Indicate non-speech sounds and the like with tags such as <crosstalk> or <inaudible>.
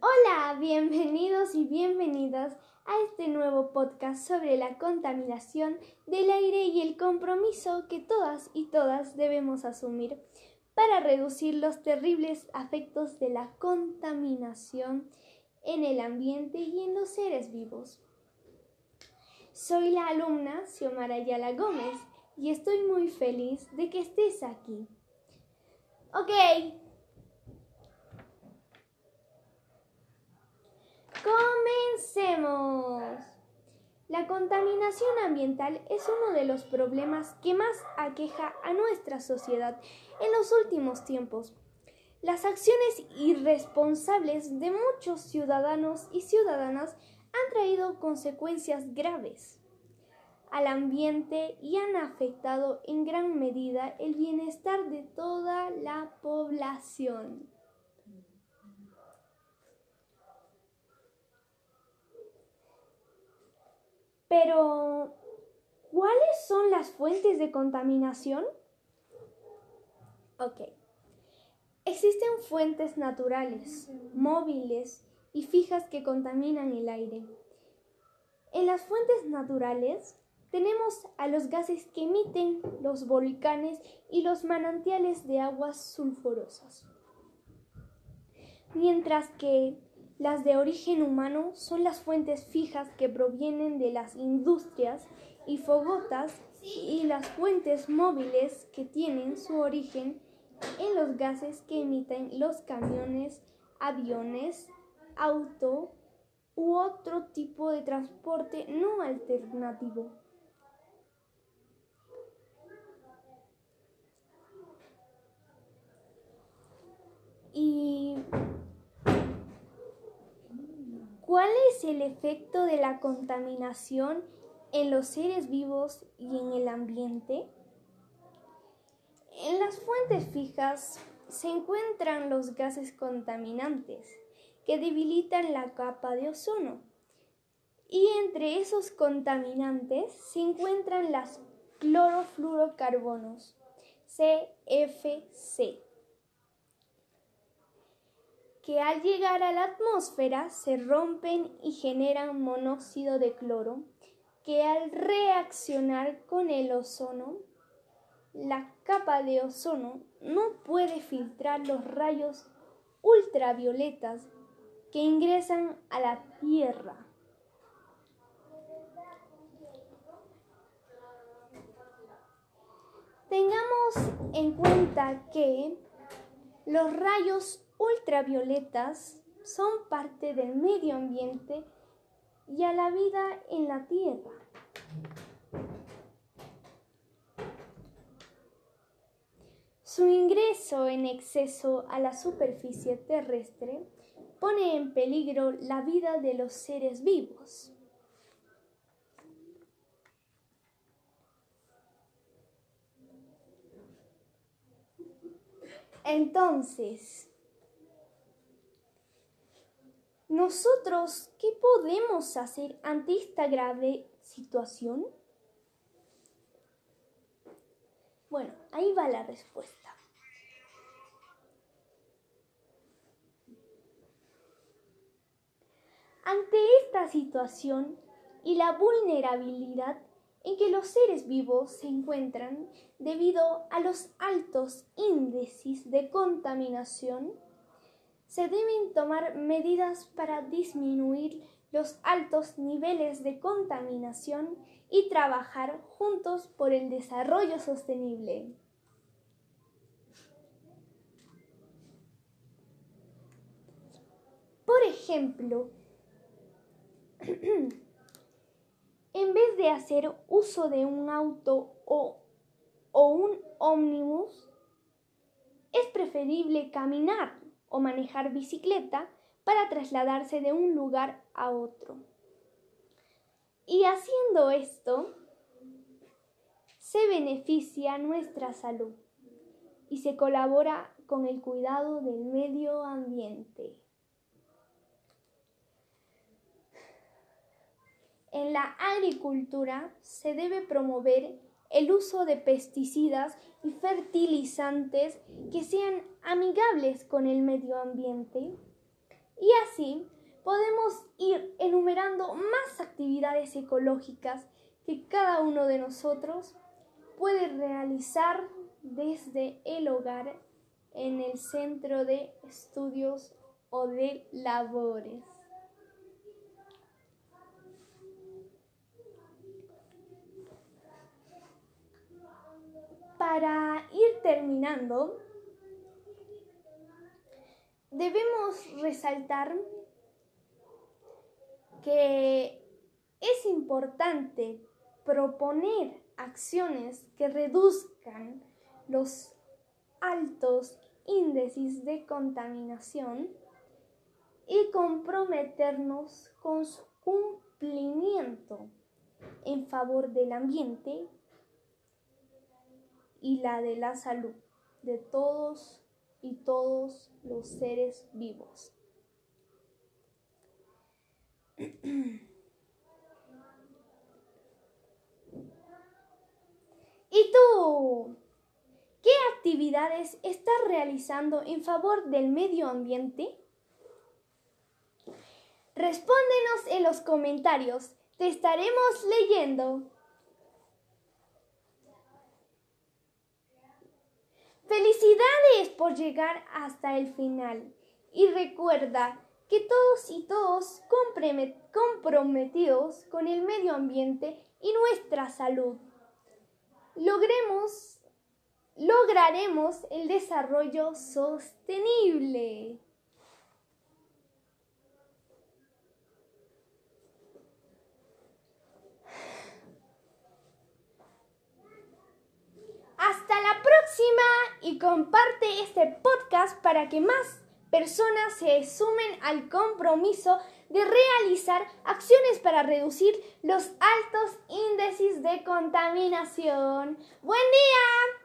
Hola, bienvenidos y bienvenidas a este nuevo podcast sobre la contaminación del aire y el compromiso que todas y todas debemos asumir para reducir los terribles efectos de la contaminación en el ambiente y en los seres vivos. Soy la alumna Xiomara Ayala Gómez y estoy muy feliz de que estés aquí. Ok, Comencemos. La contaminación ambiental es uno de los problemas que más aqueja a nuestra sociedad en los últimos tiempos. Las acciones irresponsables de muchos ciudadanos y ciudadanas han traído consecuencias graves al ambiente y han afectado en gran medida el bienestar de toda la población. Pero, ¿cuáles son las fuentes de contaminación? Ok. Existen fuentes naturales, móviles y fijas que contaminan el aire. En las fuentes naturales tenemos a los gases que emiten los volcanes y los manantiales de aguas sulfurosas. Mientras que las de origen humano son las fuentes fijas que provienen de las industrias y fogotas y las fuentes móviles que tienen su origen en los gases que emiten los camiones, aviones, auto u otro tipo de transporte no alternativo. Y ¿Cuál es el efecto de la contaminación en los seres vivos y en el ambiente? En las fuentes fijas se encuentran los gases contaminantes que debilitan la capa de ozono. Y entre esos contaminantes se encuentran las clorofluorocarbonos, CFC que al llegar a la atmósfera se rompen y generan monóxido de cloro, que al reaccionar con el ozono, la capa de ozono no puede filtrar los rayos ultravioletas que ingresan a la Tierra. Tengamos en cuenta que los rayos ultravioletas son parte del medio ambiente y a la vida en la Tierra. Su ingreso en exceso a la superficie terrestre pone en peligro la vida de los seres vivos. Entonces, nosotros, ¿qué podemos hacer ante esta grave situación? Bueno, ahí va la respuesta. Ante esta situación y la vulnerabilidad en que los seres vivos se encuentran debido a los altos índices de contaminación, se deben tomar medidas para disminuir los altos niveles de contaminación y trabajar juntos por el desarrollo sostenible. Por ejemplo, <clears throat> en vez de hacer uso de un auto o, o un ómnibus, es preferible caminar o manejar bicicleta para trasladarse de un lugar a otro. Y haciendo esto, se beneficia nuestra salud y se colabora con el cuidado del medio ambiente. En la agricultura se debe promover el uso de pesticidas y fertilizantes que sean amigables con el medio ambiente. Y así podemos ir enumerando más actividades ecológicas que cada uno de nosotros puede realizar desde el hogar en el centro de estudios o de labores. Para ir terminando, debemos resaltar que es importante proponer acciones que reduzcan los altos índices de contaminación y comprometernos con su cumplimiento en favor del ambiente y la de la salud de todos y todos los seres vivos. <clears throat> ¿Y tú? ¿Qué actividades estás realizando en favor del medio ambiente? Respóndenos en los comentarios, te estaremos leyendo. Felicidades por llegar hasta el final y recuerda que todos y todos comprometidos con el medio ambiente y nuestra salud logremos, lograremos el desarrollo sostenible. comparte este podcast para que más personas se sumen al compromiso de realizar acciones para reducir los altos índices de contaminación. ¡Buen día!